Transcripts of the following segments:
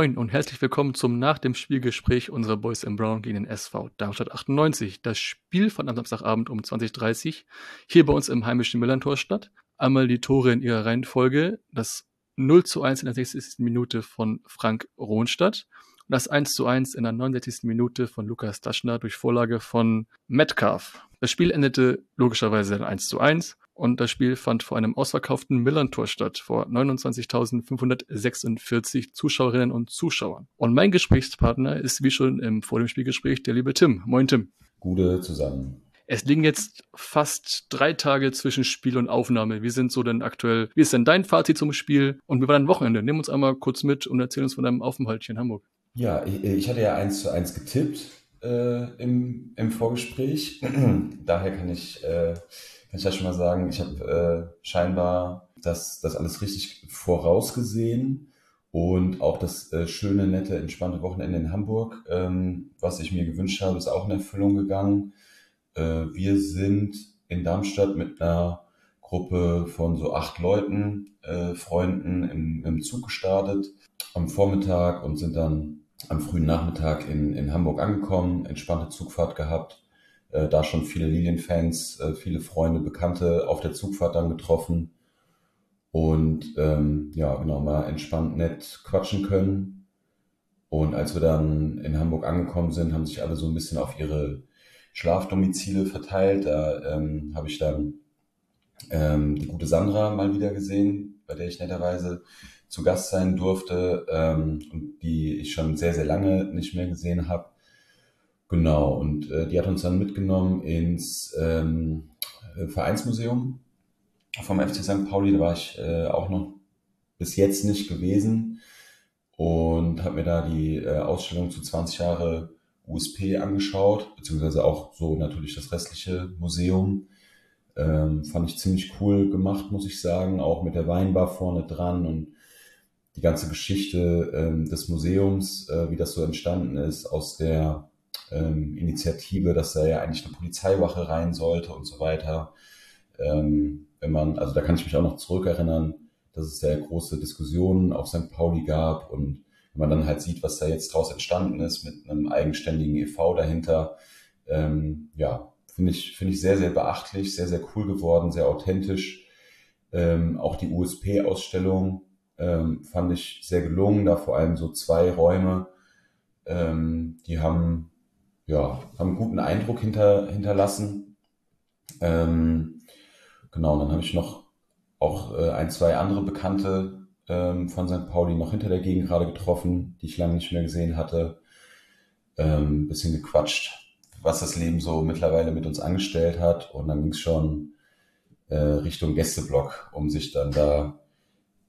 Moin und herzlich willkommen zum Nach dem Spielgespräch unserer Boys in Brown gegen den SV Darmstadt 98. Das Spiel fand am Samstagabend um 20.30 Uhr hier bei uns im heimischen Millantor statt. Einmal die Tore in ihrer Reihenfolge. Das 0 zu 1 in der 60. Minute von Frank Rohnstadt und das 1 zu 1 in der 69. Minute von Lukas Daschner durch Vorlage von Metcalf. Das Spiel endete logischerweise dann 1 zu 1 und das Spiel fand vor einem ausverkauften Millantor statt, vor 29.546 Zuschauerinnen und Zuschauern. Und mein Gesprächspartner ist wie schon im vor dem Spielgespräch der liebe Tim. Moin Tim. Gute zusammen. Es liegen jetzt fast drei Tage zwischen Spiel und Aufnahme. Wie sind so denn aktuell, wie ist denn dein Fazit zum Spiel und wie war dein Wochenende? Nimm uns einmal kurz mit und erzähl uns von deinem Aufenthalt hier in Hamburg. Ja, ich, ich hatte ja eins zu eins getippt äh, im, im Vorgespräch. Daher kann ich äh, kann ich ja schon mal sagen, ich habe äh, scheinbar das, das alles richtig vorausgesehen und auch das äh, schöne, nette, entspannte Wochenende in Hamburg, ähm, was ich mir gewünscht habe, ist auch in Erfüllung gegangen. Äh, wir sind in Darmstadt mit einer Gruppe von so acht Leuten, äh, Freunden im, im Zug gestartet am Vormittag und sind dann am frühen Nachmittag in, in Hamburg angekommen, entspannte Zugfahrt gehabt äh, da schon viele Lilienfans, äh, viele Freunde, Bekannte auf der Zugfahrt dann getroffen und ähm, ja, genau, mal entspannt nett quatschen können. Und als wir dann in Hamburg angekommen sind, haben sich alle so ein bisschen auf ihre Schlafdomizile verteilt. Da ähm, habe ich dann ähm, die gute Sandra mal wieder gesehen, bei der ich netterweise zu Gast sein durfte ähm, und die ich schon sehr, sehr lange nicht mehr gesehen habe. Genau, und äh, die hat uns dann mitgenommen ins ähm, Vereinsmuseum vom FC St. Pauli. Da war ich äh, auch noch bis jetzt nicht gewesen und habe mir da die äh, Ausstellung zu 20 Jahre USP angeschaut, beziehungsweise auch so natürlich das restliche Museum. Ähm, fand ich ziemlich cool gemacht, muss ich sagen, auch mit der Weinbar vorne dran und die ganze Geschichte ähm, des Museums, äh, wie das so entstanden ist aus der ähm, Initiative, dass da ja eigentlich eine Polizeiwache rein sollte und so weiter. Ähm, wenn man, also da kann ich mich auch noch zurückerinnern, dass es sehr große Diskussionen auf St. Pauli gab und wenn man dann halt sieht, was da jetzt draus entstanden ist mit einem eigenständigen e.V. dahinter, ähm, ja, finde ich, finde ich sehr, sehr beachtlich, sehr, sehr cool geworden, sehr authentisch. Ähm, auch die USP-Ausstellung ähm, fand ich sehr gelungen, da vor allem so zwei Räume, ähm, die haben ja, haben einen guten Eindruck hinter, hinterlassen. Ähm, genau, dann habe ich noch auch äh, ein, zwei andere Bekannte ähm, von St. Pauli noch hinter der Gegend gerade getroffen, die ich lange nicht mehr gesehen hatte. Ähm, bisschen gequatscht, was das Leben so mittlerweile mit uns angestellt hat. Und dann ging es schon äh, Richtung Gästeblock, um sich dann da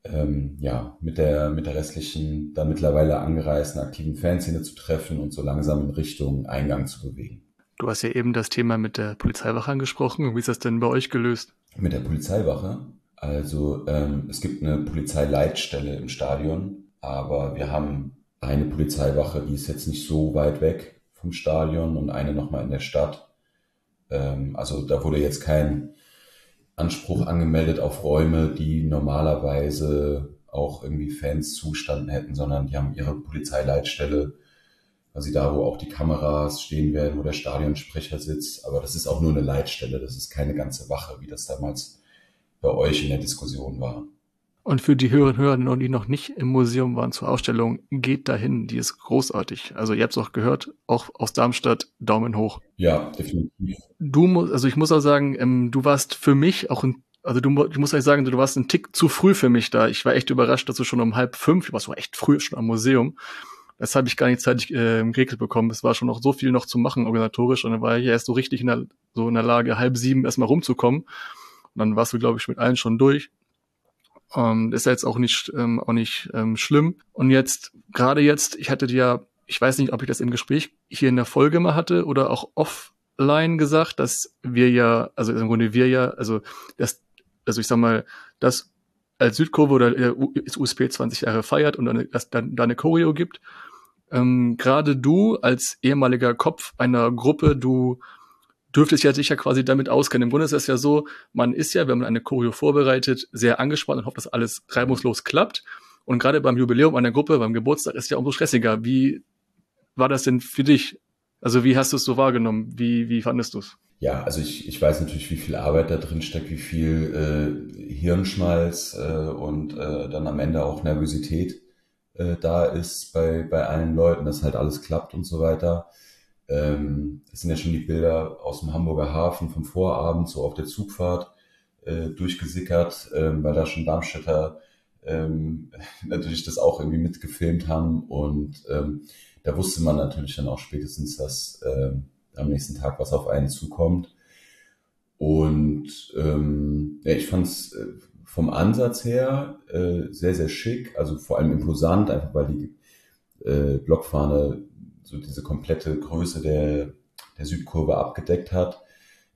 ähm, ja, mit der, mit der restlichen, dann mittlerweile angereisten aktiven Fanszene zu treffen und so langsam in Richtung Eingang zu bewegen. Du hast ja eben das Thema mit der Polizeiwache angesprochen. Wie ist das denn bei euch gelöst? Mit der Polizeiwache? Also ähm, es gibt eine Polizeileitstelle im Stadion, aber wir haben eine Polizeiwache, die ist jetzt nicht so weit weg vom Stadion und eine nochmal in der Stadt. Ähm, also da wurde jetzt kein Anspruch angemeldet auf Räume, die normalerweise auch irgendwie Fans zustanden hätten, sondern die haben ihre Polizeileitstelle, quasi da, wo auch die Kameras stehen werden, wo der Stadionsprecher sitzt. Aber das ist auch nur eine Leitstelle, das ist keine ganze Wache, wie das damals bei euch in der Diskussion war. Und für die Hörerinnen und Hörer, die noch nicht im Museum waren zur Ausstellung, geht dahin. Die ist großartig. Also ihr habt es auch gehört, auch aus Darmstadt, Daumen hoch. Ja, definitiv. Du musst, also ich muss auch sagen, ähm, du warst für mich auch ein, also du, ich muss euch sagen, du warst ein Tick zu früh für mich da. Ich war echt überrascht, dass du schon um halb fünf, du warst so echt früh schon am Museum. Das habe ich gar nicht zeitig äh, geregelt bekommen. Es war schon noch so viel noch zu machen organisatorisch und dann war ich erst so richtig in der, so in der Lage, halb sieben erstmal rumzukommen. Und dann warst du, glaube ich, mit allen schon durch. Ähm, ist jetzt auch nicht, ähm, auch nicht ähm, schlimm. Und jetzt, gerade jetzt, ich hatte dir ja, ich weiß nicht, ob ich das im Gespräch hier in der Folge mal hatte oder auch offline gesagt, dass wir ja, also im Grunde wir ja, also das, also ich sag mal, das als Südkurve oder das USP 20 Jahre feiert und dann, dass dann da eine Choreo gibt, Ähm, Gerade du als ehemaliger Kopf einer Gruppe, du dürftest ja sicher quasi damit auskennen. Im Grunde ist es ja so, man ist ja, wenn man eine Choreo vorbereitet, sehr angespannt und hofft, dass alles reibungslos klappt. Und gerade beim Jubiläum einer Gruppe, beim Geburtstag ist ja umso stressiger. Wie war das denn für dich? Also wie hast du es so wahrgenommen? Wie, wie fandest du es? Ja, also ich, ich weiß natürlich, wie viel Arbeit da drin steckt, wie viel äh, Hirnschmalz äh, und äh, dann am Ende auch Nervosität äh, da ist bei, bei allen Leuten, dass halt alles klappt und so weiter. Ähm, das sind ja schon die Bilder aus dem Hamburger Hafen vom Vorabend, so auf der Zugfahrt äh, durchgesickert, ähm, weil da schon Darmstädter ähm, natürlich das auch irgendwie mitgefilmt haben und ähm, da wusste man natürlich dann auch spätestens, dass ähm, am nächsten Tag was auf einen zukommt. Und ähm, ja, ich fand es äh, vom Ansatz her äh, sehr, sehr schick, also vor allem imposant, einfach weil die äh, Blockfahne so diese komplette Größe der, der Südkurve abgedeckt hat.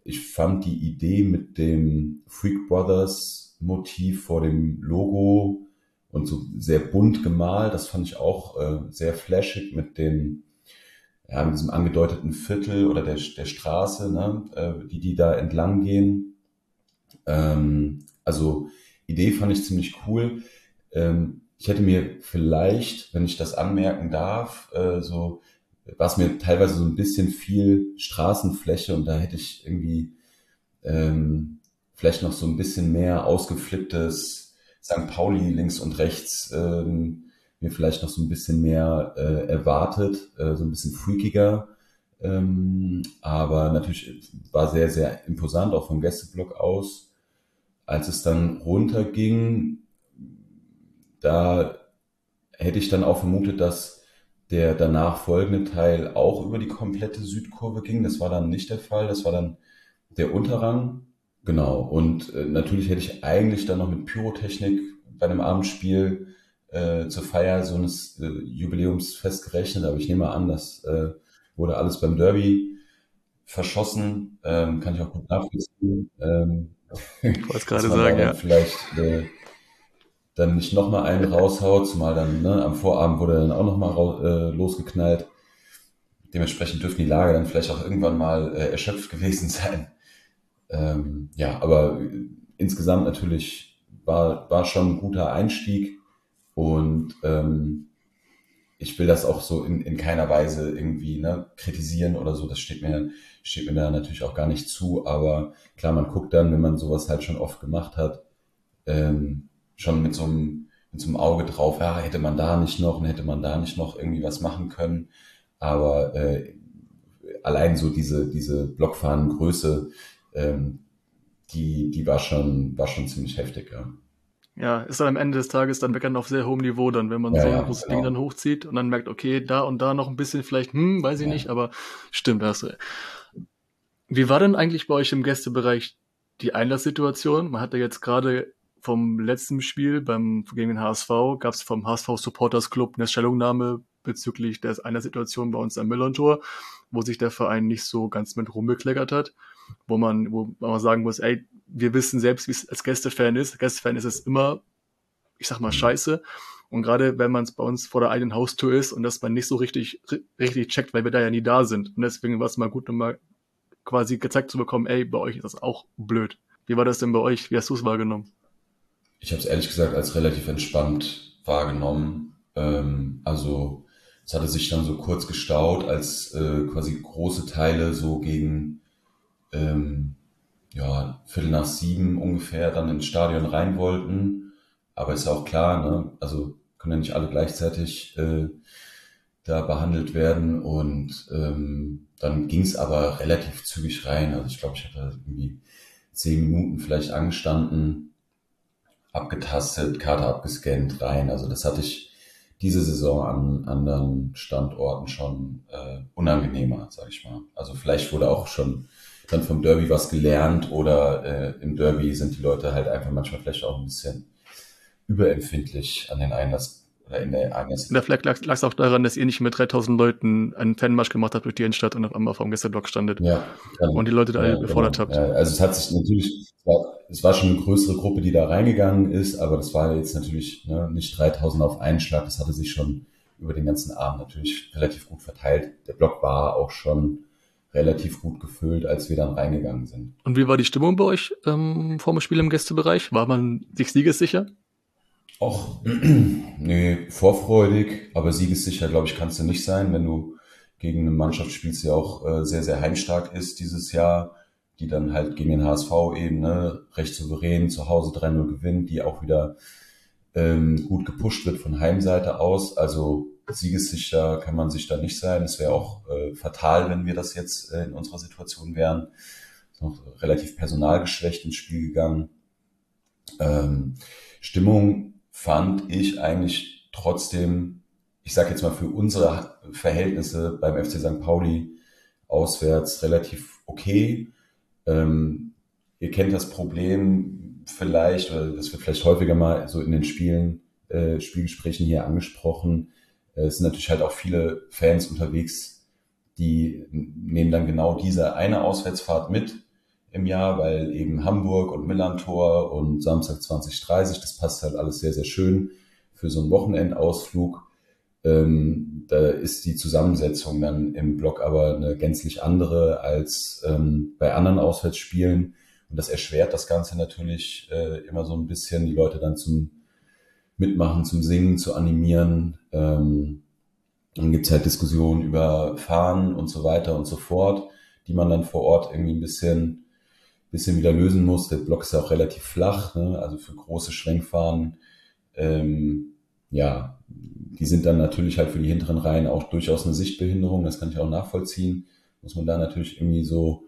Ich fand die Idee mit dem Freak Brothers Motiv vor dem Logo und so sehr bunt gemalt, das fand ich auch äh, sehr flashig mit den ja, mit diesem angedeuteten Viertel oder der, der Straße, ne, äh, die, die da entlang gehen. Ähm, also Idee fand ich ziemlich cool. Ähm, ich hätte mir vielleicht, wenn ich das anmerken darf, äh, so war es mir teilweise so ein bisschen viel Straßenfläche und da hätte ich irgendwie ähm, vielleicht noch so ein bisschen mehr ausgeflipptes St. Pauli links und rechts ähm, mir vielleicht noch so ein bisschen mehr äh, erwartet, äh, so ein bisschen freakiger. Ähm, aber natürlich war sehr, sehr imposant, auch vom Gästeblock aus. Als es dann runterging, da hätte ich dann auch vermutet, dass der danach folgende Teil auch über die komplette Südkurve ging. Das war dann nicht der Fall. Das war dann der Unterrang. Genau. Und äh, natürlich hätte ich eigentlich dann noch mit Pyrotechnik bei einem Abendspiel äh, zur Feier so eines äh, Jubiläumsfest gerechnet, aber ich nehme an, das äh, wurde alles beim Derby verschossen. Ähm, kann ich auch gut nachvollziehen. Ähm, ich wollte es gerade sagen, ja. Vielleicht äh, dann nicht nochmal einen raushaut, zumal dann ne, am Vorabend wurde dann auch nochmal äh, losgeknallt. Dementsprechend dürften die Lager dann vielleicht auch irgendwann mal äh, erschöpft gewesen sein. Ähm, ja, aber äh, insgesamt natürlich war, war schon ein guter Einstieg. Und ähm, ich will das auch so in, in keiner Weise irgendwie ne, kritisieren oder so. Das steht mir, steht mir da natürlich auch gar nicht zu. Aber klar, man guckt dann, wenn man sowas halt schon oft gemacht hat, ähm, schon mit so einem, mit so einem Auge drauf, ja, hätte man da nicht noch und hätte man da nicht noch irgendwie was machen können. Aber äh, allein so diese, diese Blockfahnengröße, ähm, die, die war schon, war schon ziemlich heftig, ja ja, ist dann am Ende des Tages dann meckern auf sehr hohem Niveau dann, wenn man ja, so ein großes genau. Ding dann hochzieht und dann merkt, okay, da und da noch ein bisschen vielleicht, hm, weiß ich ja. nicht, aber stimmt, hast du. Wie war denn eigentlich bei euch im Gästebereich die Einlasssituation? Man hatte jetzt gerade vom letzten Spiel beim gegen den HSV gab es vom HSV Supporters Club eine Stellungnahme bezüglich der Einlasssituation bei uns am Millern-Tor, wo sich der Verein nicht so ganz mit rumbekleckert hat, wo man, wo man sagen muss, ey, wir wissen selbst, wie es als Gästefan ist. Gästefan ist es immer, ich sag mal, scheiße. Und gerade wenn man es bei uns vor der eigenen Haustür ist und dass man nicht so richtig, richtig checkt, weil wir da ja nie da sind. Und deswegen war es mal gut, nochmal quasi gezeigt zu bekommen, ey, bei euch ist das auch blöd. Wie war das denn bei euch? Wie hast du es wahrgenommen? Ich habe es ehrlich gesagt als relativ entspannt wahrgenommen. Ähm, also es hatte sich dann so kurz gestaut, als äh, quasi große Teile so gegen ähm, ja, Viertel nach sieben ungefähr dann ins Stadion rein wollten. Aber ist ja auch klar, ne? also können ja nicht alle gleichzeitig äh, da behandelt werden. Und ähm, dann ging es aber relativ zügig rein. Also ich glaube, ich hatte irgendwie zehn Minuten vielleicht angestanden, abgetastet, Karte abgescannt, rein. Also das hatte ich diese Saison an anderen Standorten schon äh, unangenehmer, sag ich mal. Also vielleicht wurde auch schon dann vom Derby was gelernt oder äh, im Derby sind die Leute halt einfach manchmal vielleicht auch ein bisschen überempfindlich an den Einlass in der Einlass. Ja, vielleicht lag es auch daran, dass ihr nicht mit 3000 Leuten einen Fanmarsch gemacht habt durch die Innenstadt und auf einmal vom Gästeblock standet. Ja. Dann, und die Leute da ja, gefordert genau. habt. Ja, also es hat sich natürlich, es war, es war, schon eine größere Gruppe, die da reingegangen ist, aber das war jetzt natürlich ne, nicht 3000 auf einen Schlag, das hatte sich schon über den ganzen Abend natürlich relativ gut verteilt. Der Block war auch schon relativ gut gefüllt, als wir dann reingegangen sind. Und wie war die Stimmung bei euch ähm, vor dem Spiel im Gästebereich? War man sich siegessicher? Och, nee, vorfreudig, aber siegessicher, glaube ich, kannst du nicht sein, wenn du gegen eine Mannschaft spielst, die auch äh, sehr, sehr heimstark ist dieses Jahr, die dann halt gegen den HSV eben ne, recht souverän zu Hause 3-0 gewinnt, die auch wieder ähm, gut gepusht wird von Heimseite aus. Also siegessicher kann man sich da nicht sein. Es wäre auch äh, fatal, wenn wir das jetzt äh, in unserer Situation wären. Ist noch relativ personalgeschwächt ins Spiel gegangen. Ähm, Stimmung fand ich eigentlich trotzdem, ich sage jetzt mal für unsere Verhältnisse beim FC St. Pauli auswärts relativ okay. Ähm, ihr kennt das Problem vielleicht, oder das wird vielleicht häufiger mal so in den Spielen, äh, Spielgesprächen hier angesprochen. Äh, es sind natürlich halt auch viele Fans unterwegs, die nehmen dann genau diese eine Auswärtsfahrt mit im Jahr, weil eben Hamburg und Millantor und Samstag 2030, das passt halt alles sehr, sehr schön für so einen Wochenendausflug. Ähm, da ist die Zusammensetzung dann im Block aber eine gänzlich andere als ähm, bei anderen Auswärtsspielen. Und das erschwert das Ganze natürlich äh, immer so ein bisschen, die Leute dann zum Mitmachen, zum Singen, zu animieren. Ähm, dann gibt's halt Diskussionen über Fahren und so weiter und so fort, die man dann vor Ort irgendwie ein bisschen bisschen wieder lösen muss. Der Block ist ja auch relativ flach, ne? also für große Schwenkfahren. Ähm, ja, die sind dann natürlich halt für die hinteren Reihen auch durchaus eine Sichtbehinderung. Das kann ich auch nachvollziehen. Muss man da natürlich irgendwie so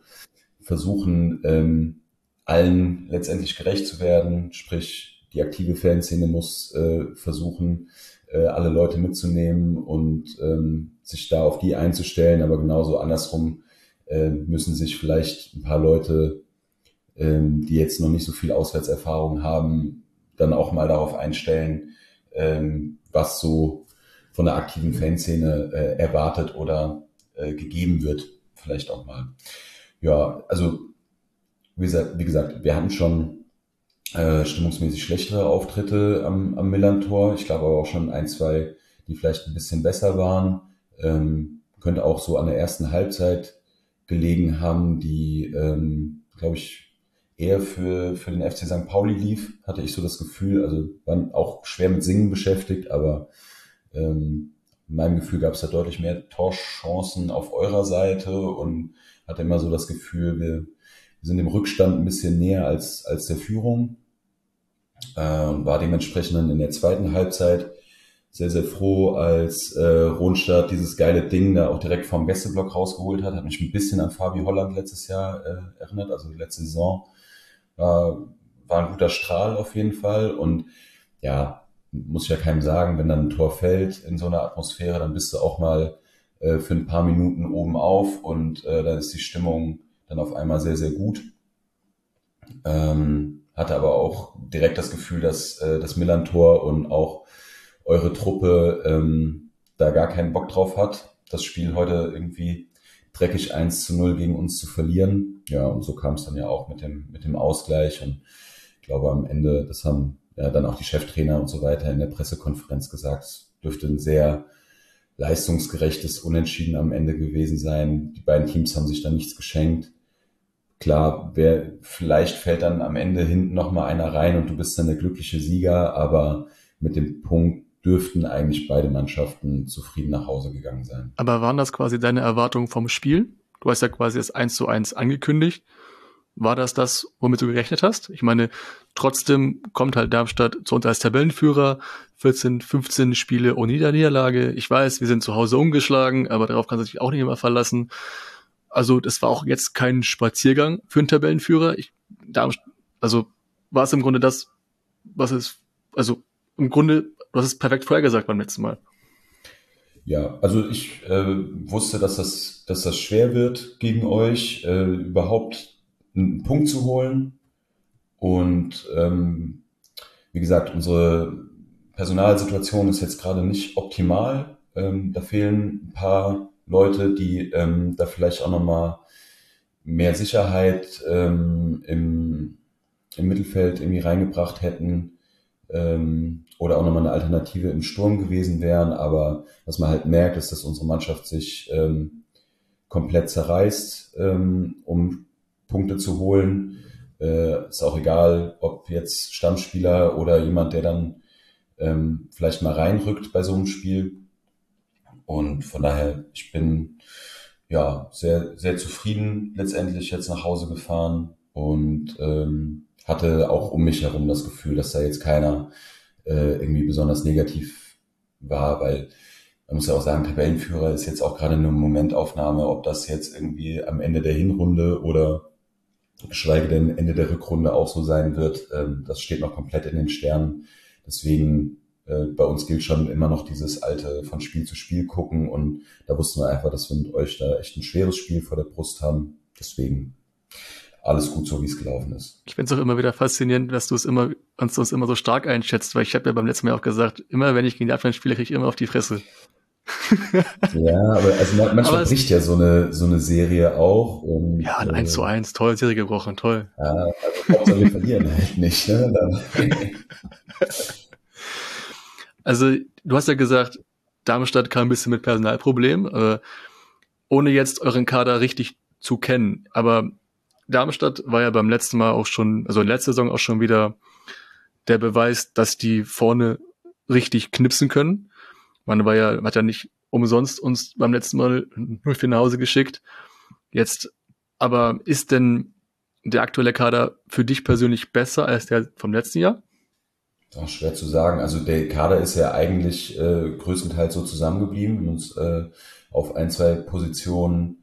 versuchen, ähm, allen letztendlich gerecht zu werden. Sprich, die aktive Fanszene muss äh, versuchen, äh, alle Leute mitzunehmen und ähm, sich da auf die einzustellen. Aber genauso andersrum äh, müssen sich vielleicht ein paar Leute ähm, die jetzt noch nicht so viel Auswärtserfahrung haben, dann auch mal darauf einstellen, ähm, was so von der aktiven Fanszene äh, erwartet oder äh, gegeben wird, vielleicht auch mal. Ja, also wie gesagt, wie gesagt wir hatten schon äh, stimmungsmäßig schlechtere Auftritte am, am Millantor. Ich glaube aber auch schon ein, zwei, die vielleicht ein bisschen besser waren. Ähm, könnte auch so an der ersten Halbzeit gelegen haben, die, ähm, glaube ich, eher für, für den FC St. Pauli lief, hatte ich so das Gefühl. Also waren auch schwer mit Singen beschäftigt, aber ähm, in meinem Gefühl gab es da deutlich mehr Torchancen auf eurer Seite und hatte immer so das Gefühl, wir, wir sind dem Rückstand ein bisschen näher als, als der Führung. Äh, und war dementsprechend dann in der zweiten Halbzeit sehr, sehr froh, als äh, Ronstadt dieses geile Ding da auch direkt vom Gästeblock rausgeholt hat. Hat mich ein bisschen an Fabi Holland letztes Jahr äh, erinnert, also die letzte Saison war, war ein guter Strahl auf jeden Fall. Und ja, muss ich ja keinem sagen, wenn dann ein Tor fällt in so einer Atmosphäre, dann bist du auch mal äh, für ein paar Minuten oben auf und äh, dann ist die Stimmung dann auf einmal sehr, sehr gut. Ähm, hatte aber auch direkt das Gefühl, dass äh, das Millantor und auch eure Truppe ähm, da gar keinen Bock drauf hat, das Spiel heute irgendwie dreckig 1 zu 0 gegen uns zu verlieren. Ja, und so kam es dann ja auch mit dem, mit dem Ausgleich. Und ich glaube, am Ende, das haben ja dann auch die Cheftrainer und so weiter in der Pressekonferenz gesagt, es dürfte ein sehr leistungsgerechtes Unentschieden am Ende gewesen sein. Die beiden Teams haben sich da nichts geschenkt. Klar, wer, vielleicht fällt dann am Ende hinten nochmal einer rein und du bist dann der glückliche Sieger, aber mit dem Punkt dürften eigentlich beide Mannschaften zufrieden nach Hause gegangen sein. Aber waren das quasi deine Erwartungen vom Spiel? Du hast ja quasi das 1 zu 1 angekündigt. War das das, womit du gerechnet hast? Ich meine, trotzdem kommt halt Darmstadt zu uns als Tabellenführer. 14, 15 Spiele ohne Niederlage. Ich weiß, wir sind zu Hause ungeschlagen, aber darauf kann sich auch nicht immer verlassen. Also, das war auch jetzt kein Spaziergang für einen Tabellenführer. Ich, Darmstadt, also, war es im Grunde das, was es, also, im Grunde Du hast es perfekt vorhergesagt beim letzten Mal. Ja, also ich äh, wusste, dass das, dass das schwer wird gegen euch, äh, überhaupt einen Punkt zu holen. Und ähm, wie gesagt, unsere Personalsituation ist jetzt gerade nicht optimal. Ähm, da fehlen ein paar Leute, die ähm, da vielleicht auch nochmal mehr Sicherheit ähm, im, im Mittelfeld irgendwie reingebracht hätten. Ähm, oder auch nochmal eine Alternative im Sturm gewesen wären. Aber was man halt merkt, ist, dass unsere Mannschaft sich ähm, komplett zerreißt, ähm, um Punkte zu holen. Äh, ist auch egal, ob jetzt Stammspieler oder jemand, der dann ähm, vielleicht mal reinrückt bei so einem Spiel. Und von daher, ich bin ja sehr, sehr zufrieden letztendlich jetzt nach Hause gefahren und ähm, hatte auch um mich herum das Gefühl, dass da jetzt keiner äh, irgendwie besonders negativ war, weil man muss ja auch sagen, Tabellenführer ist jetzt auch gerade eine Momentaufnahme, ob das jetzt irgendwie am Ende der Hinrunde oder geschweige denn Ende der Rückrunde auch so sein wird, ähm, das steht noch komplett in den Sternen. Deswegen äh, bei uns gilt schon immer noch dieses alte von Spiel zu Spiel gucken und da wussten wir einfach, dass wir mit euch da echt ein schweres Spiel vor der Brust haben. Deswegen alles gut so, wie es gelaufen ist. Ich finde es auch immer wieder faszinierend, dass du es immer, uns, uns immer so stark einschätzt, weil ich habe ja beim letzten Mal auch gesagt, immer wenn ich gegen die Abwehr spiele, kriege ich immer auf die Fresse. ja, aber also manchmal aber bricht ja so eine, so eine Serie auch. Und, ja, ein 1 zu 1, toll, Serie gebrochen, toll. Ja, also Hauptsache wir verlieren halt nicht. Ne? also du hast ja gesagt, Darmstadt kam ein bisschen mit Personalproblemen, äh, ohne jetzt euren Kader richtig zu kennen. Aber Darmstadt war ja beim letzten Mal auch schon, also letzte Saison auch schon wieder der Beweis, dass die vorne richtig knipsen können. Man war ja, hat ja nicht umsonst uns beim letzten Mal nur für nach Hause geschickt. Jetzt, aber ist denn der aktuelle Kader für dich persönlich besser als der vom letzten Jahr? Auch schwer zu sagen. Also der Kader ist ja eigentlich äh, größtenteils so zusammengeblieben, uns äh, auf ein, zwei Positionen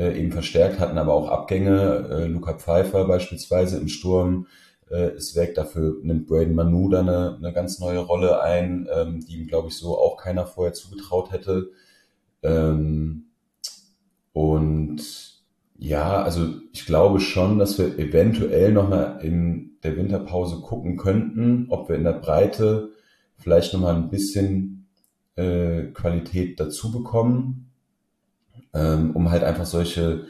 äh, eben verstärkt, hatten aber auch Abgänge. Äh, Luca Pfeiffer beispielsweise im Sturm äh, ist weg. Dafür nimmt Braden Manu da eine, eine ganz neue Rolle ein, ähm, die ihm, glaube ich, so auch keiner vorher zugetraut hätte. Ähm, und ja, also ich glaube schon, dass wir eventuell nochmal in der Winterpause gucken könnten, ob wir in der Breite vielleicht nochmal ein bisschen äh, Qualität dazu bekommen, ähm, um halt einfach solche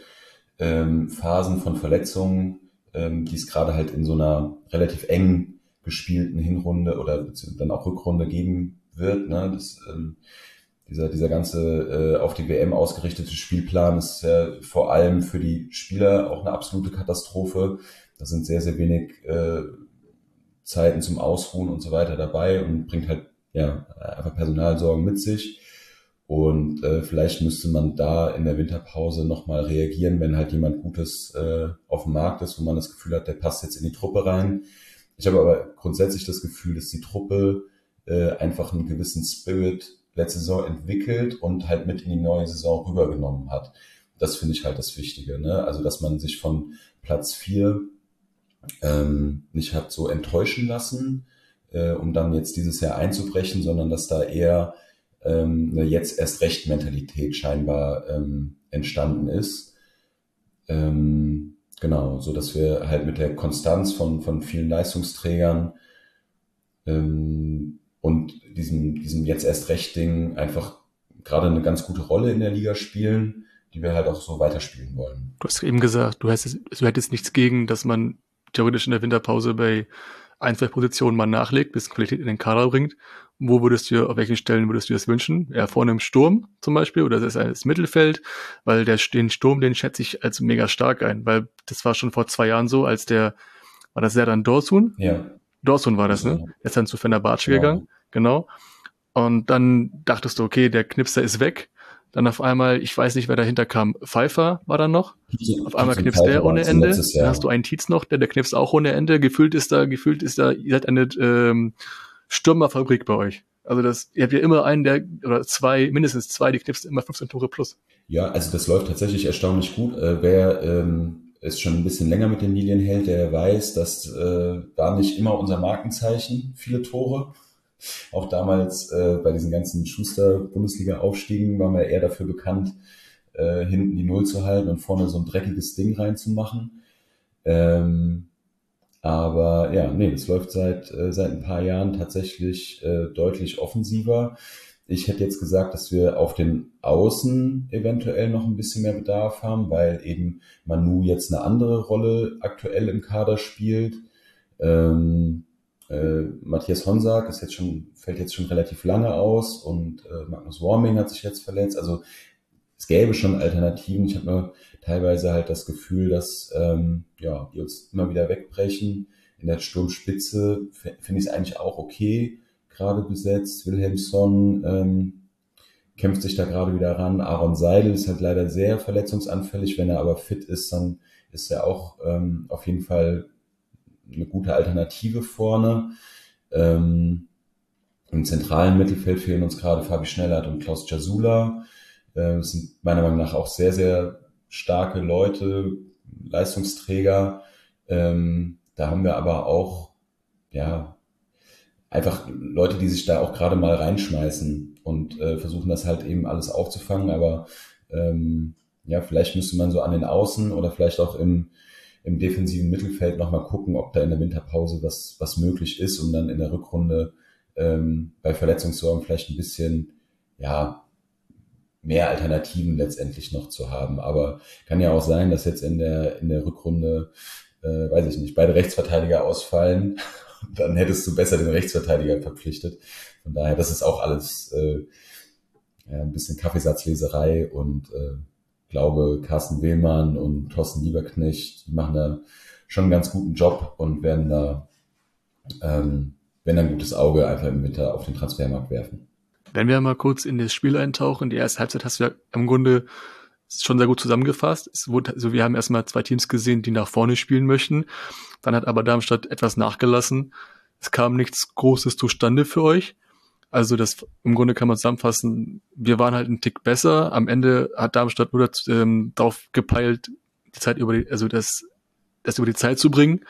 ähm, Phasen von Verletzungen ähm, die es gerade halt in so einer relativ eng gespielten Hinrunde oder dann auch Rückrunde geben wird. Ne? Das, ähm, dieser, dieser ganze äh, auf die WM ausgerichtete Spielplan ist ja vor allem für die Spieler auch eine absolute Katastrophe. Da sind sehr, sehr wenig äh, Zeiten zum Ausruhen und so weiter dabei und bringt halt ja einfach Personalsorgen mit sich. Und äh, vielleicht müsste man da in der Winterpause nochmal reagieren, wenn halt jemand Gutes äh, auf dem Markt ist, wo man das Gefühl hat, der passt jetzt in die Truppe rein. Ich habe aber grundsätzlich das Gefühl, dass die Truppe äh, einfach einen gewissen Spirit letzte Saison entwickelt und halt mit in die neue Saison rübergenommen hat. Das finde ich halt das Wichtige. Ne? Also, dass man sich von Platz vier ähm, nicht hat so enttäuschen lassen, äh, um dann jetzt dieses Jahr einzubrechen, sondern dass da eher ähm, eine jetzt erst recht Mentalität scheinbar ähm, entstanden ist. Ähm, genau, so dass wir halt mit der Konstanz von, von vielen Leistungsträgern ähm, und diesem, diesem jetzt erst recht Ding einfach gerade eine ganz gute Rolle in der Liga spielen, die wir halt auch so weiterspielen wollen. Du hast eben gesagt, du hättest, du hättest nichts gegen, dass man theoretisch in der Winterpause bei ein, zwei Positionen mal nachlegt, bis Qualität in den Kader bringt. Wo würdest du, auf welchen Stellen würdest du das wünschen? Ja, vorne im Sturm zum Beispiel oder das ist das Mittelfeld, weil der, den Sturm, den schätze ich als mega stark ein, weil das war schon vor zwei Jahren so, als der, war das dann Dorsun? Ja. Dorsun war das, ne? Der ist dann zu Fenerbahce ja. gegangen, genau. Und dann dachtest du, okay, der Knipser ist weg. Dann auf einmal, ich weiß nicht, wer dahinter kam, Pfeiffer war dann noch. Auf einmal knipst der ohne Ende. Dann hast du einen Tietz noch, der, der knipst auch ohne Ende. Gefühlt ist da, gefühlt ist da, ihr seid eine ähm, Stürmerfabrik bei euch. Also das, ihr habt ja immer einen, der, oder zwei, mindestens zwei, die knipsen immer 15 Tore plus. Ja, also das läuft tatsächlich erstaunlich gut. Äh, wer ähm, es schon ein bisschen länger mit den Lilien hält, der weiß, dass äh, war nicht immer unser Markenzeichen, viele Tore. Auch damals äh, bei diesen ganzen Schuster-Bundesliga-Aufstiegen waren wir eher dafür bekannt, äh, hinten die Null zu halten und vorne so ein dreckiges Ding reinzumachen. Ähm, aber ja, nee, das läuft seit, äh, seit ein paar Jahren tatsächlich äh, deutlich offensiver. Ich hätte jetzt gesagt, dass wir auf den Außen eventuell noch ein bisschen mehr Bedarf haben, weil eben Manu jetzt eine andere Rolle aktuell im Kader spielt. Ähm, äh, Matthias Honsack ist jetzt schon, fällt jetzt schon relativ lange aus und äh, Magnus Warming hat sich jetzt verletzt. Also es gäbe schon Alternativen. Ich habe nur teilweise halt das Gefühl, dass ähm, ja, die uns immer wieder wegbrechen. In der Sturmspitze finde ich es eigentlich auch okay, gerade besetzt. Wilhelmsson ähm, kämpft sich da gerade wieder ran. Aaron Seidel ist halt leider sehr verletzungsanfällig. Wenn er aber fit ist, dann ist er auch ähm, auf jeden Fall eine gute Alternative vorne. Ähm, Im zentralen Mittelfeld fehlen uns gerade Fabi Schnellert und Klaus Jasula. Äh, das sind meiner Meinung nach auch sehr, sehr starke Leute, Leistungsträger. Ähm, da haben wir aber auch, ja, einfach Leute, die sich da auch gerade mal reinschmeißen und äh, versuchen das halt eben alles aufzufangen. Aber ähm, ja, vielleicht müsste man so an den Außen oder vielleicht auch im, im defensiven Mittelfeld nochmal gucken, ob da in der Winterpause was, was möglich ist, um dann in der Rückrunde ähm, bei Verletzungssorgen vielleicht ein bisschen, ja, mehr Alternativen letztendlich noch zu haben. Aber kann ja auch sein, dass jetzt in der, in der Rückrunde, äh, weiß ich nicht, beide Rechtsverteidiger ausfallen. Dann hättest du besser den Rechtsverteidiger verpflichtet. Von daher, das ist auch alles äh, ja, ein bisschen Kaffeesatzleserei und äh, glaube, Carsten Willmann und Thorsten Lieberknecht, die machen da schon einen ganz guten Job und werden da, ähm, wenn ein gutes Auge einfach im Winter auf den Transfermarkt werfen. Wenn wir mal kurz in das Spiel eintauchen, die erste Halbzeit hast du ja im Grunde schon sehr gut zusammengefasst. Es wurde, also wir haben erstmal zwei Teams gesehen, die nach vorne spielen möchten. Dann hat aber Darmstadt etwas nachgelassen. Es kam nichts Großes zustande für euch. Also das im Grunde kann man zusammenfassen, wir waren halt ein Tick besser. Am Ende hat Darmstadt nur ähm, darauf gepeilt, die Zeit über die, also das, das über die Zeit zu bringen,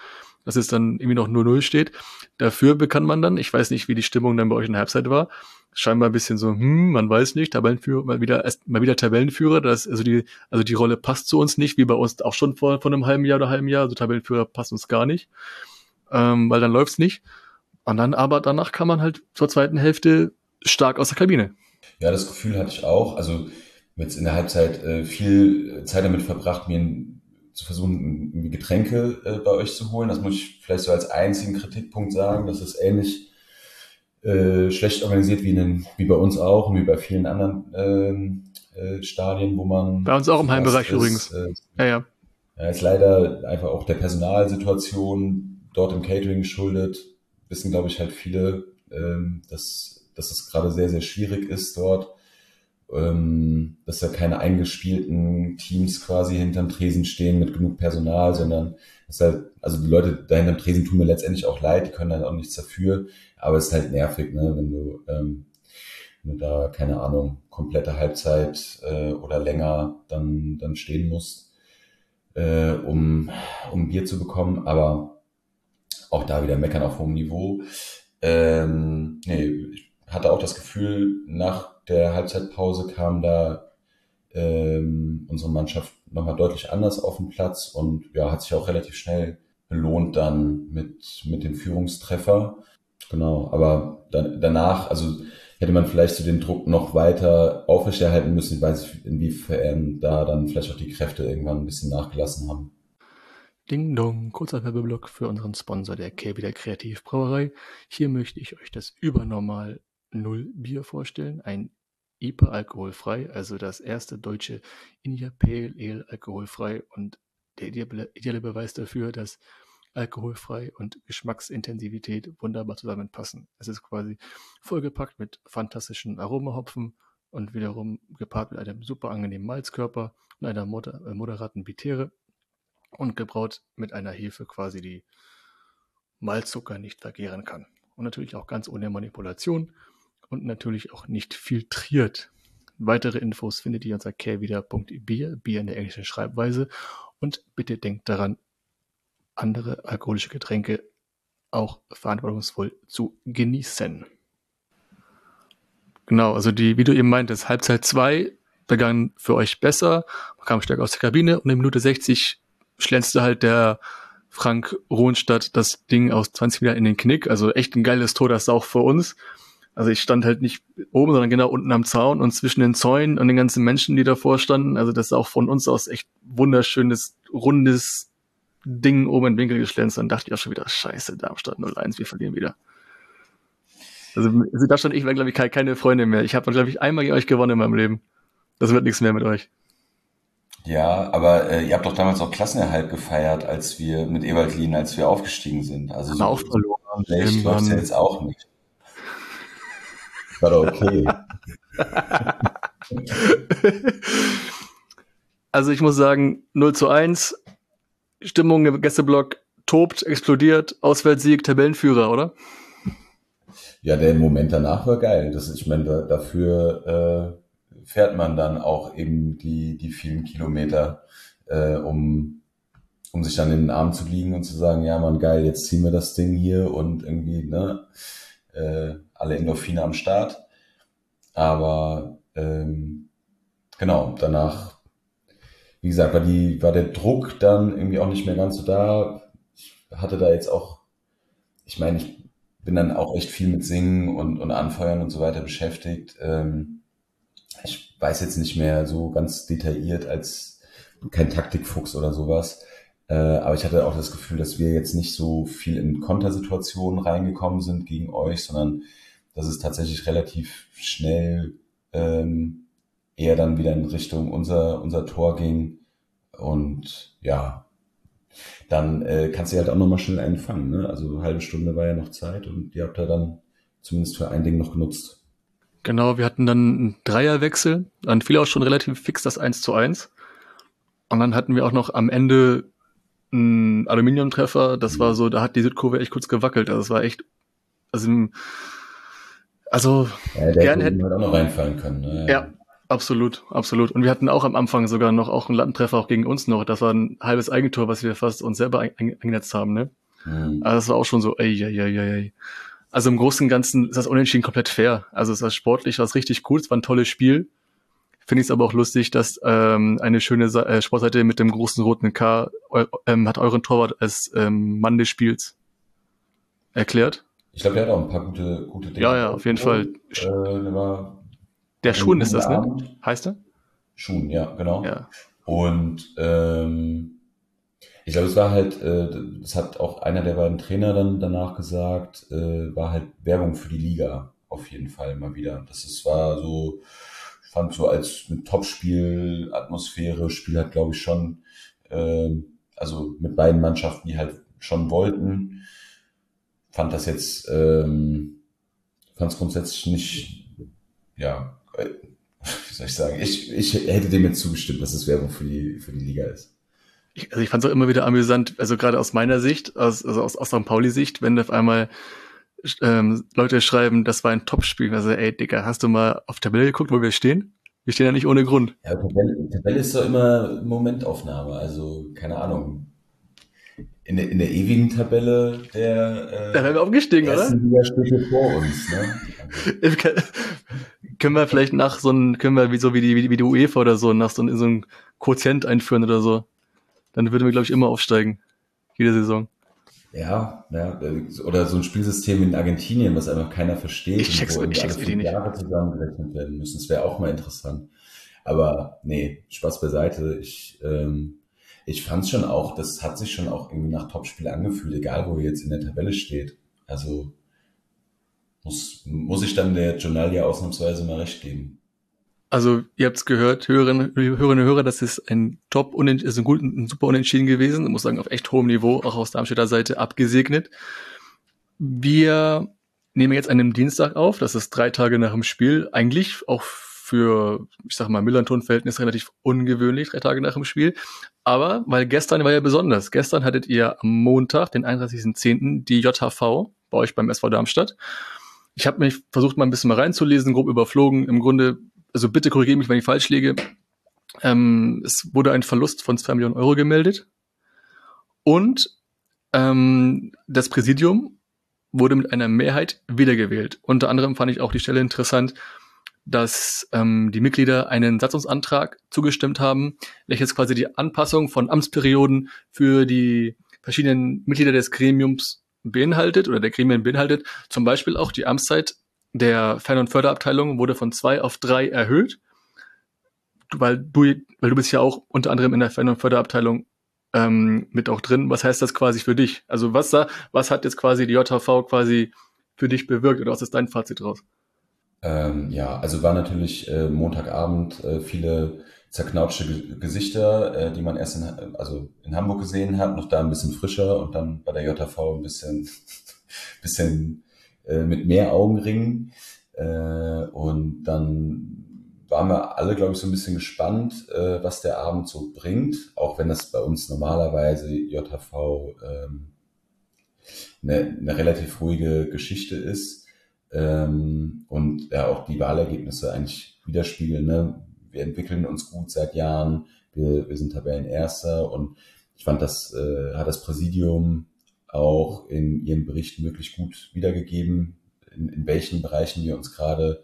dass es dann irgendwie noch nur null steht. Dafür bekannt man dann, ich weiß nicht, wie die Stimmung dann bei euch in der Halbzeit war, scheinbar ein bisschen so, hm, man weiß nicht, Tabellenführer, mal wieder, mal wieder Tabellenführer, das, also die, also die Rolle passt zu uns nicht, wie bei uns auch schon vor, vor einem halben Jahr oder halben Jahr, also Tabellenführer passt uns gar nicht, ähm, weil dann läuft's nicht. Und dann aber danach kann man halt zur zweiten Hälfte stark aus der Kabine. Ja, das Gefühl hatte ich auch. Also jetzt in der Halbzeit äh, viel Zeit damit verbracht, mir zu versuchen, Getränke äh, bei euch zu holen. Das muss ich vielleicht so als einzigen Kritikpunkt sagen. Das ist ähnlich äh, schlecht organisiert wie, in wie bei uns auch und wie bei vielen anderen ähm, äh, Stadien, wo man. Bei uns auch im Heimbereich ist, übrigens. Äh, ja, ja. Ja, ist leider einfach auch der Personalsituation dort im Catering geschuldet wissen, glaube ich, halt viele, ähm, dass, dass es gerade sehr, sehr schwierig ist dort, ähm, dass da keine eingespielten Teams quasi hinterm Tresen stehen mit genug Personal, sondern dass halt, also die Leute da hinterm Tresen tun mir letztendlich auch leid, die können dann auch nichts dafür, aber es ist halt nervig, ne, wenn du, ähm, wenn du da, keine Ahnung, komplette Halbzeit äh, oder länger dann, dann stehen musst, äh, um, um Bier zu bekommen, aber auch da wieder meckern auf hohem Niveau. Ähm, nee, ich hatte auch das Gefühl, nach der Halbzeitpause kam da ähm, unsere Mannschaft nochmal deutlich anders auf den Platz und ja, hat sich auch relativ schnell belohnt dann mit, mit dem Führungstreffer. Genau, aber dann, danach, also hätte man vielleicht so den Druck noch weiter aufrechterhalten müssen. Ich weiß nicht, inwiefern da dann vielleicht auch die Kräfte irgendwann ein bisschen nachgelassen haben. Ding Dong, kurzer Werbeblock für unseren Sponsor der Kehrwieder Kreativbrauerei. Hier möchte ich euch das Übernormal Null Bier vorstellen. Ein IPA alkoholfrei, also das erste deutsche India Pale Ale alkoholfrei und der ideale Beweis dafür, dass alkoholfrei und Geschmacksintensivität wunderbar zusammenpassen. Es ist quasi vollgepackt mit fantastischen Aromahopfen und wiederum gepaart mit einem super angenehmen Malzkörper und einer moder äh, moderaten Bitere und gebraut mit einer Hefe quasi, die Malzucker nicht vergehren kann. Und natürlich auch ganz ohne Manipulation und natürlich auch nicht filtriert. Weitere Infos findet ihr unter carewieder.bier, Bier in der englischen Schreibweise. Und bitte denkt daran, andere alkoholische Getränke auch verantwortungsvoll zu genießen. Genau, also die, wie du eben meintest, Halbzeit 2 begann für euch besser, man kam stärker aus der Kabine und in Minute 60 schlänzte halt der Frank Rohnstadt das Ding aus 20 Meter in den Knick. Also echt ein geiles Tor, das auch für uns. Also ich stand halt nicht oben, sondern genau unten am Zaun und zwischen den Zäunen und den ganzen Menschen, die davor standen. Also das ist auch von uns aus echt wunderschönes, rundes Ding oben in den Winkel geschlänzt, dann dachte ich auch schon wieder, scheiße, Darmstadt 0-1, wir verlieren wieder. Also, also Darmstadt ich waren, glaube ich, keine Freunde mehr. Ich habe, glaube ich, einmal gegen euch gewonnen in meinem Leben. Das wird nichts mehr mit euch. Ja, aber äh, ihr habt doch damals auch Klassenerhalt gefeiert, als wir mit Ewaldlin, als wir aufgestiegen sind. Also so auch verloren. schlecht läuft's ja jetzt auch nicht. War doch okay. also ich muss sagen, 0 zu 1, Stimmung im Gästeblock tobt, explodiert, Auswärtssieg, Tabellenführer, oder? Ja, der Moment danach war geil. Das, ich meine, dafür äh, fährt man dann auch eben die, die vielen Kilometer, äh, um, um sich dann in den Arm zu liegen und zu sagen, ja man, geil, jetzt ziehen wir das Ding hier und irgendwie, ne, äh, alle Endorphine am Start. Aber ähm, genau, danach, wie gesagt, war, die, war der Druck dann irgendwie auch nicht mehr ganz so da. Ich hatte da jetzt auch, ich meine, ich bin dann auch echt viel mit Singen und, und Anfeuern und so weiter beschäftigt. Ähm, weiß jetzt nicht mehr so ganz detailliert als kein Taktikfuchs oder sowas. Äh, aber ich hatte auch das Gefühl, dass wir jetzt nicht so viel in Kontersituationen reingekommen sind gegen euch, sondern dass es tatsächlich relativ schnell ähm, eher dann wieder in Richtung unser, unser Tor ging. Und ja, dann äh, kannst du halt auch nochmal schnell einfangen. Ne? Also eine halbe Stunde war ja noch Zeit und ihr habt da dann zumindest für ein Ding noch genutzt. Genau, wir hatten dann einen Dreierwechsel, dann fiel auch schon relativ fix das 1 zu 1. Und dann hatten wir auch noch am Ende einen Aluminiumtreffer, das war so, da hat die Südkurve echt kurz gewackelt. Also es war echt, also, also ja, gerne hätte halt auch noch reinfallen können. Ne? Ja, Absolut, absolut. Und wir hatten auch am Anfang sogar noch auch einen Lattentreffer auch gegen uns noch. Das war ein halbes Eigentor, was wir fast uns selber eingenetzt haben, ne? Mhm. Also das war auch schon so, ey, ey, ey, ey. Also im Großen und Ganzen ist das Unentschieden komplett fair. Also es war sportlich, war es richtig cool, es war ein tolles Spiel. Finde ich es aber auch lustig, dass ähm, eine schöne äh, Sportseite mit dem großen roten K eu ähm, hat euren Torwart als ähm, Mann des Spiels erklärt. Ich glaube, der hat auch ein paar gute, gute Dinge. Ja, ja, auf jeden Fall. Äh, der Schuhen ist das, ne? Heißt er? Schuhen, ja, genau. Ja. Und ähm, ich glaube, es war halt, äh, das hat auch einer der beiden Trainer dann danach gesagt, äh, war halt Werbung für die Liga auf jeden Fall mal wieder. Das ist, war so, ich fand so als mit Topspiel, Atmosphäre, Spiel hat glaube ich schon, äh, also mit beiden Mannschaften, die halt schon wollten, fand das jetzt, ähm, fand es grundsätzlich nicht, ja, wie soll ich sagen, ich, ich hätte dem jetzt zugestimmt, dass es Werbung für die, für die Liga ist. Ich, also ich fand es auch immer wieder amüsant, also gerade aus meiner Sicht, aus, also aus, aus St. Pauli-Sicht, wenn auf einmal ähm, Leute schreiben, das war ein Topspiel. Also, ey, Digga, hast du mal auf Tabelle geguckt, wo wir stehen? Wir stehen ja nicht ohne Grund. Ja, Tabelle, Tabelle ist doch immer Momentaufnahme, also keine Ahnung. In der, in der ewigen Tabelle der äh, Da wären wir aufgestiegen, oder? Liga vor uns, ne? Also können wir vielleicht nach so ein, können wir wie so wie die, wie die UEFA oder so, nach so, so einem Quotient einführen oder so. Dann würden wir, glaube ich, immer aufsteigen. Jede Saison. Ja, ja, oder so ein Spielsystem in Argentinien, was einfach keiner versteht ich check's, und wo ich check's alle fünf Jahre zusammengerechnet werden müssen. Das wäre auch mal interessant. Aber nee, Spaß beiseite. Ich, ähm, ich fand schon auch, das hat sich schon auch irgendwie nach Topspiel angefühlt, egal wo ihr jetzt in der Tabelle steht. Also muss, muss ich dann der Journalia ausnahmsweise mal recht geben. Also, ihr habt es gehört, Hörerinnen, und Hörer, das ist ein top, ist ein, gut, ein super Unentschieden gewesen. Ich muss sagen, auf echt hohem Niveau, auch aus Darmstädter Seite abgesegnet. Wir nehmen jetzt einen Dienstag auf, das ist drei Tage nach dem Spiel. Eigentlich auch für, ich sag mal, Millanton-Verhältnis relativ ungewöhnlich, drei Tage nach dem Spiel. Aber, weil gestern war ja besonders. Gestern hattet ihr am Montag, den 31.10., die JHV bei euch beim SV Darmstadt ich habe mich versucht, mal ein bisschen mal reinzulesen, grob überflogen. Im Grunde, also bitte korrigiere mich, wenn ich falsch liege. Ähm, es wurde ein Verlust von zwei Millionen Euro gemeldet. Und ähm, das Präsidium wurde mit einer Mehrheit wiedergewählt. Unter anderem fand ich auch die Stelle interessant, dass ähm, die Mitglieder einen Satzungsantrag zugestimmt haben, welches quasi die Anpassung von Amtsperioden für die verschiedenen Mitglieder des Gremiums beinhaltet oder der Gremien beinhaltet. Zum Beispiel auch die Amtszeit der Fern- und Förderabteilung wurde von zwei auf drei erhöht, weil du, weil du bist ja auch unter anderem in der Fern- und Förderabteilung ähm, mit auch drin. Was heißt das quasi für dich? Also was, was hat jetzt quasi die JV quasi für dich bewirkt oder was ist dein Fazit draus? Ähm, ja, also war natürlich äh, Montagabend äh, viele zerknautschte G Gesichter, äh, die man erst in, also in Hamburg gesehen hat, noch da ein bisschen frischer und dann bei der JV ein bisschen, bisschen äh, mit mehr Augenringen. Äh, und dann waren wir alle, glaube ich, so ein bisschen gespannt, äh, was der Abend so bringt, auch wenn das bei uns normalerweise JHV ähm, eine, relativ ruhige Geschichte ist ähm, und ja auch die Wahlergebnisse eigentlich widerspiegeln. Ne? Wir entwickeln uns gut seit Jahren, wir, wir sind Tabellenerster und ich fand, das äh, hat das Präsidium auch in ihren Berichten wirklich gut wiedergegeben, in, in welchen Bereichen wir uns gerade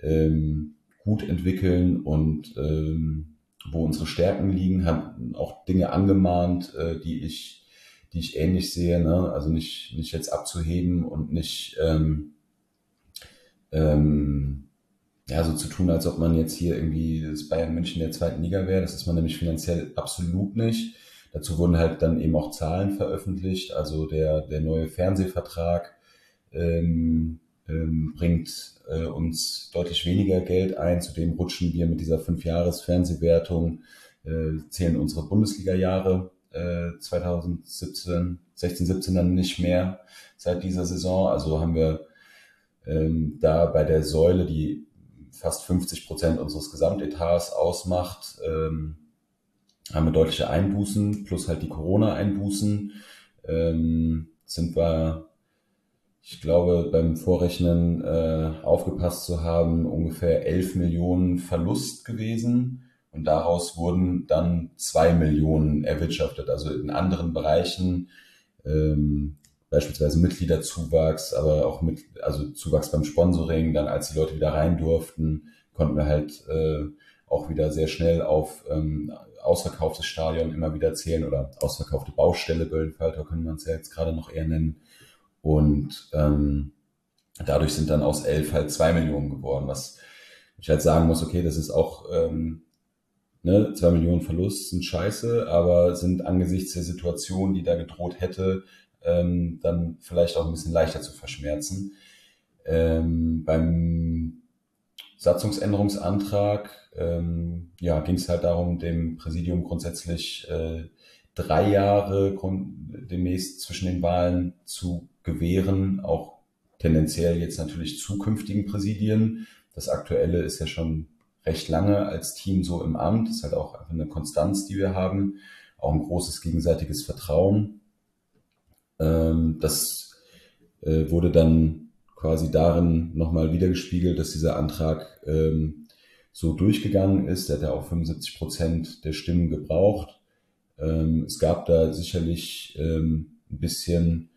ähm, gut entwickeln und ähm, wo unsere Stärken liegen, haben auch Dinge angemahnt, äh, die ich, die ich ähnlich sehe. Ne? Also nicht, nicht jetzt abzuheben und nicht ähm, ähm, ja, so zu tun, als ob man jetzt hier irgendwie das Bayern München der zweiten Liga wäre. Das ist man nämlich finanziell absolut nicht. Dazu wurden halt dann eben auch Zahlen veröffentlicht. Also der, der neue Fernsehvertrag ähm, ähm, bringt äh, uns deutlich weniger Geld ein. Zudem rutschen wir mit dieser Fünf-Jahres-Fernsehwertung, äh, zählen unsere Bundesliga-Jahre äh, 2017, 16, 17 dann nicht mehr seit dieser Saison. Also haben wir ähm, da bei der Säule, die fast 50 Prozent unseres Gesamtetats ausmacht, ähm, haben wir deutliche Einbußen, plus halt die Corona-Einbußen, ähm, sind wir ich glaube, beim Vorrechnen äh, aufgepasst zu haben, ungefähr 11 Millionen Verlust gewesen. Und daraus wurden dann zwei Millionen erwirtschaftet. Also in anderen Bereichen, ähm, beispielsweise Mitgliederzuwachs, aber auch mit, also Zuwachs beim Sponsoring, dann als die Leute wieder rein durften, konnten wir halt äh, auch wieder sehr schnell auf ähm, ausverkauftes Stadion immer wieder zählen oder ausverkaufte Baustelle Böllenfalter können wir es ja jetzt gerade noch eher nennen. Und ähm, dadurch sind dann aus elf halt zwei Millionen geworden, was ich halt sagen muss, okay, das ist auch ähm, ne, zwei Millionen Verlust sind scheiße, aber sind angesichts der Situation, die da gedroht hätte, ähm, dann vielleicht auch ein bisschen leichter zu verschmerzen. Ähm, beim Satzungsänderungsantrag ähm, ja, ging es halt darum, dem Präsidium grundsätzlich äh, drei Jahre demnächst zwischen den Wahlen zu gewähren, auch tendenziell jetzt natürlich zukünftigen Präsidien. Das aktuelle ist ja schon recht lange als Team so im Amt. Ist halt auch eine Konstanz, die wir haben. Auch ein großes gegenseitiges Vertrauen. Ähm, das äh, wurde dann quasi darin nochmal wiedergespiegelt, dass dieser Antrag ähm, so durchgegangen ist. Der hat ja auch 75 Prozent der Stimmen gebraucht. Ähm, es gab da sicherlich ein bisschen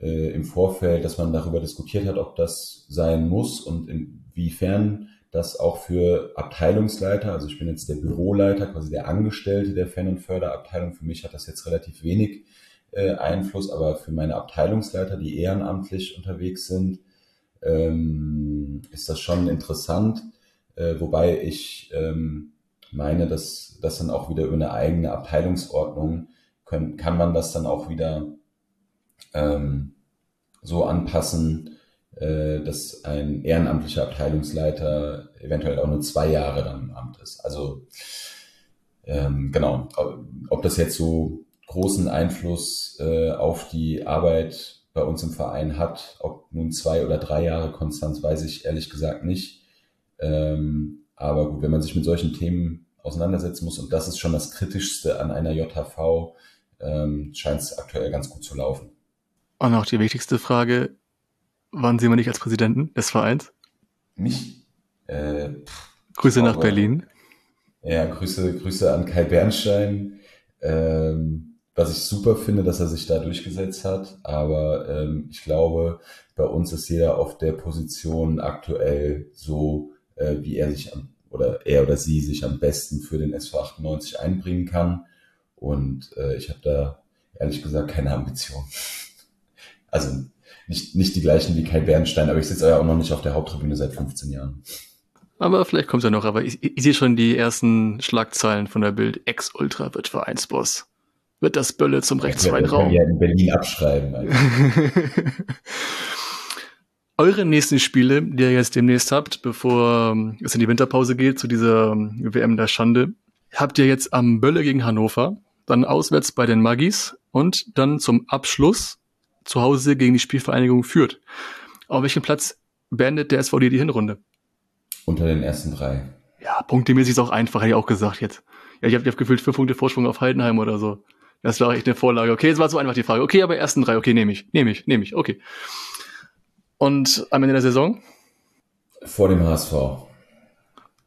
äh, im Vorfeld, dass man darüber diskutiert hat, ob das sein muss und inwiefern das auch für Abteilungsleiter, also ich bin jetzt der Büroleiter, quasi der Angestellte der Fan- und Förderabteilung, für mich hat das jetzt relativ wenig äh, Einfluss, aber für meine Abteilungsleiter, die ehrenamtlich unterwegs sind, ähm, ist das schon interessant, äh, wobei ich ähm, meine, dass das dann auch wieder über eine eigene Abteilungsordnung können, kann man das dann auch wieder ähm, so anpassen, äh, dass ein ehrenamtlicher Abteilungsleiter eventuell auch nur zwei Jahre dann im Amt ist. Also ähm, genau, ob, ob das jetzt so großen Einfluss äh, auf die Arbeit bei uns im Verein hat, ob nun zwei oder drei Jahre Konstanz, weiß ich ehrlich gesagt nicht. Ähm, aber gut, wenn man sich mit solchen Themen auseinandersetzen muss, und das ist schon das Kritischste an einer JHV, ähm, scheint es aktuell ganz gut zu laufen. Und auch die wichtigste Frage, wann sehen wir dich als Präsidenten des Vereins? Mich? Äh, Grüße nach Berlin. Ja, Grüße, Grüße an Kai Bernstein. Ähm, was ich super finde, dass er sich da durchgesetzt hat. Aber ähm, ich glaube, bei uns ist jeder auf der Position aktuell so, äh, wie er sich am, oder er oder sie sich am besten für den SV 98 einbringen kann. Und äh, ich habe da ehrlich gesagt keine Ambition. Also nicht, nicht die gleichen wie Kai Bernstein, aber ich sitze ja auch noch nicht auf der Haupttribüne seit 15 Jahren. Aber vielleicht kommt es ja noch, aber ich, ich sehe schon die ersten Schlagzeilen von der Bild. Ex-Ultra wird Vereinsboss. Wird das Bölle zum rechtsfreien Raum. Ja in Berlin abschreiben. Also. Eure nächsten Spiele, die ihr jetzt demnächst habt, bevor ähm, es in die Winterpause geht, zu dieser ähm, WM der Schande, habt ihr jetzt am Bölle gegen Hannover, dann auswärts bei den Magis und dann zum Abschluss zu Hause gegen die Spielvereinigung führt. Auf welchem Platz beendet der SVD die Hinrunde? Unter den ersten drei. Ja, punktemäßig ist auch einfach, hätte ich auch gesagt jetzt. Ja, ich habe hab gefühlt fünf Punkte Vorsprung auf Heidenheim oder so. Das war echt eine Vorlage. Okay, jetzt war so einfach die Frage. Okay, aber ersten drei, okay, nehme ich, nehme ich, nehme ich, okay. Und am Ende der Saison? Vor dem HSV.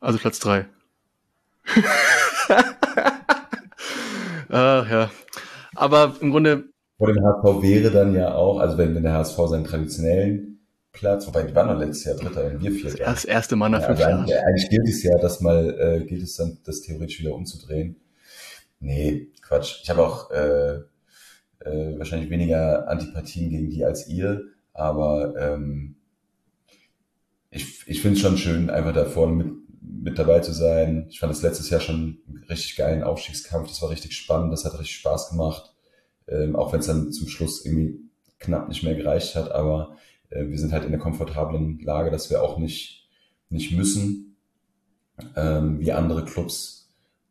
Also Platz drei. Ach ja. Aber im Grunde. Vor dem HSV wäre dann ja auch, also wenn, wenn der HSV seinen traditionellen Platz, wobei die waren noch letztes Jahr Dritter, wenn wir Vierter. Das erste Mal nach ja, fünf also Jahren. Eigentlich, gilt es ja, dass mal, äh, gilt es dann, das theoretisch wieder umzudrehen. Nee, Quatsch. Ich habe auch äh, äh, wahrscheinlich weniger Antipathien gegen die als ihr, aber ähm, ich, ich finde es schon schön, einfach da vorne mit, mit dabei zu sein. Ich fand das letztes Jahr schon einen richtig geilen Aufstiegskampf. Das war richtig spannend, das hat richtig Spaß gemacht. Ähm, auch wenn es dann zum Schluss irgendwie knapp nicht mehr gereicht hat, aber äh, wir sind halt in der komfortablen Lage, dass wir auch nicht, nicht müssen, ähm, wie andere Clubs.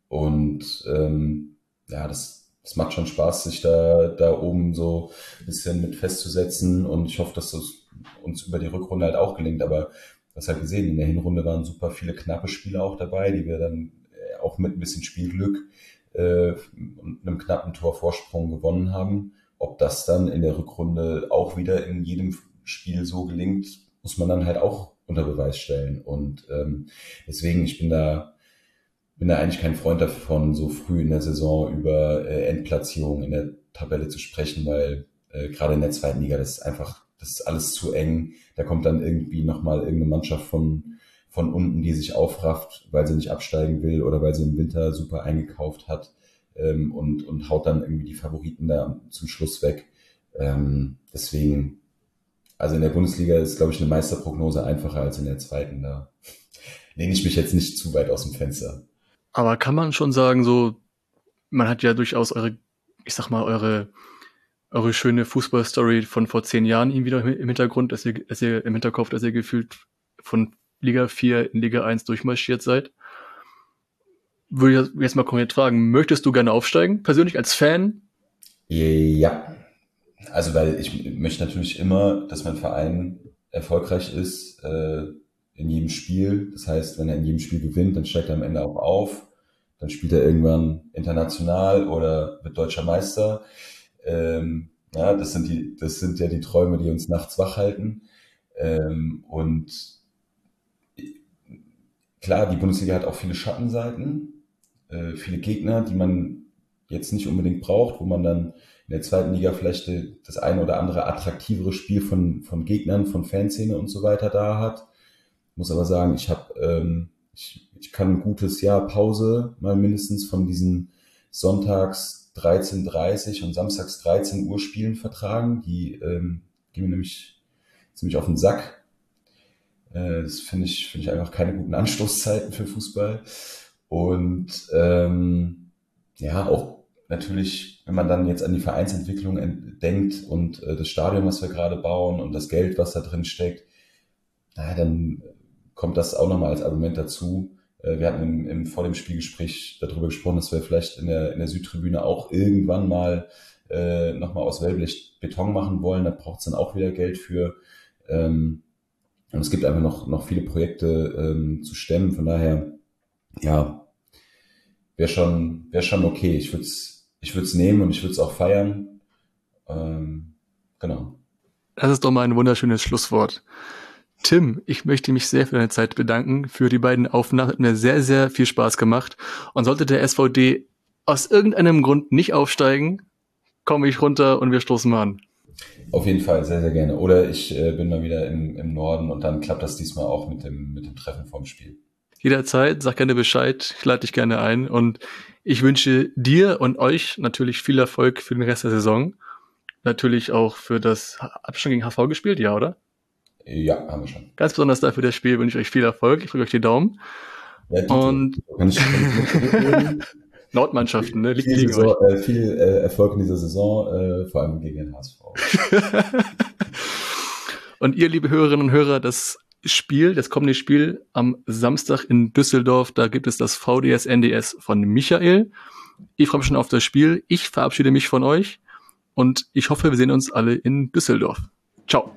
Und ähm, ja, das, das macht schon Spaß, sich da, da oben so ein bisschen mit festzusetzen. Und ich hoffe, dass das uns über die Rückrunde halt auch gelingt. Aber das halt gesehen, in der Hinrunde waren super viele knappe Spiele auch dabei, die wir dann äh, auch mit ein bisschen Spielglück äh, und einem knappen Torvorsprung gewonnen haben. Ob das dann in der Rückrunde auch wieder in jedem Spiel so gelingt, muss man dann halt auch unter Beweis stellen. Und ähm, deswegen, ich bin da, bin da eigentlich kein Freund davon, so früh in der Saison über äh, Endplatzierungen in der Tabelle zu sprechen, weil äh, gerade in der zweiten Liga, das ist einfach, das ist alles zu eng. Da kommt dann irgendwie nochmal irgendeine Mannschaft von, von unten, die sich aufrafft, weil sie nicht absteigen will oder weil sie im Winter super eingekauft hat ähm, und, und haut dann irgendwie die Favoriten da zum Schluss weg. Ähm, deswegen also in der Bundesliga ist, glaube ich, eine Meisterprognose einfacher als in der zweiten. Da lehne ich mich jetzt nicht zu weit aus dem Fenster. Aber kann man schon sagen, so, man hat ja durchaus eure, ich sag mal, eure, eure schöne Fußballstory von vor zehn Jahren irgendwie noch im Hintergrund, dass ihr, dass ihr im Hinterkopf, dass ihr gefühlt von Liga 4 in Liga 1 durchmarschiert seid. Würde ich jetzt mal konkret fragen, möchtest du gerne aufsteigen, persönlich als Fan? Ja, also weil ich möchte natürlich immer, dass mein Verein erfolgreich ist äh, in jedem Spiel. Das heißt, wenn er in jedem Spiel gewinnt, dann steigt er am Ende auch auf. Dann spielt er irgendwann international oder wird deutscher Meister. Ähm, ja, das sind die, das sind ja die Träume, die uns nachts wach halten. Ähm, und klar, die Bundesliga hat auch viele Schattenseiten, äh, viele Gegner, die man jetzt nicht unbedingt braucht, wo man dann in der zweiten Liga vielleicht das eine oder andere attraktivere Spiel von, von Gegnern, von Fanszene und so weiter da hat. Muss aber sagen, ich habe, ähm, ich, ich kann ein gutes Jahr Pause mal mindestens von diesen Sonntags 13.30 und Samstags 13 Uhr Spielen vertragen. Die ähm, gehen mir nämlich ziemlich auf den Sack. Äh, das finde ich, finde ich einfach keine guten Anstoßzeiten für Fußball. Und ähm, ja, auch natürlich, wenn man dann jetzt an die Vereinsentwicklung denkt und äh, das Stadion, was wir gerade bauen und das Geld, was da drin steckt, naja, dann kommt das auch nochmal als Argument dazu. Äh, wir hatten im, im, vor dem Spielgespräch darüber gesprochen, dass wir vielleicht in der, in der Südtribüne auch irgendwann mal äh, nochmal aus Wellblech Beton machen wollen. Da braucht es dann auch wieder Geld für. Ähm, und es gibt einfach noch, noch viele Projekte ähm, zu stemmen. Von daher, ja, wäre schon, wäre schon okay. Ich würde es ich würde es nehmen und ich würde es auch feiern. Ähm, genau. Das ist doch mal ein wunderschönes Schlusswort. Tim, ich möchte mich sehr für deine Zeit bedanken, für die beiden Aufnahmen. Hat mir sehr, sehr viel Spaß gemacht. Und sollte der SVD aus irgendeinem Grund nicht aufsteigen, komme ich runter und wir stoßen mal an. Auf jeden Fall, sehr, sehr gerne. Oder ich äh, bin mal wieder im, im Norden und dann klappt das diesmal auch mit dem, mit dem Treffen vorm Spiel. Jederzeit, sag gerne Bescheid, ich lade dich gerne ein und ich wünsche dir und euch natürlich viel Erfolg für den Rest der Saison. Natürlich auch für das, habt ihr schon gegen HV gespielt, ja, oder? Ja, haben wir schon. Ganz besonders dafür das Spiel wünsche ich euch viel Erfolg. Ich drücke euch die Daumen. Ja, und Nordmannschaften, ne? Liegt viel, Saison, äh, viel äh, Erfolg in dieser Saison, äh, vor allem gegen den HSV. und ihr, liebe Hörerinnen und Hörer, das Spiel, das kommende Spiel am Samstag in Düsseldorf, da gibt es das VDS NDS von Michael. Ich freue mich schon auf das Spiel. Ich verabschiede mich von euch und ich hoffe, wir sehen uns alle in Düsseldorf. Ciao.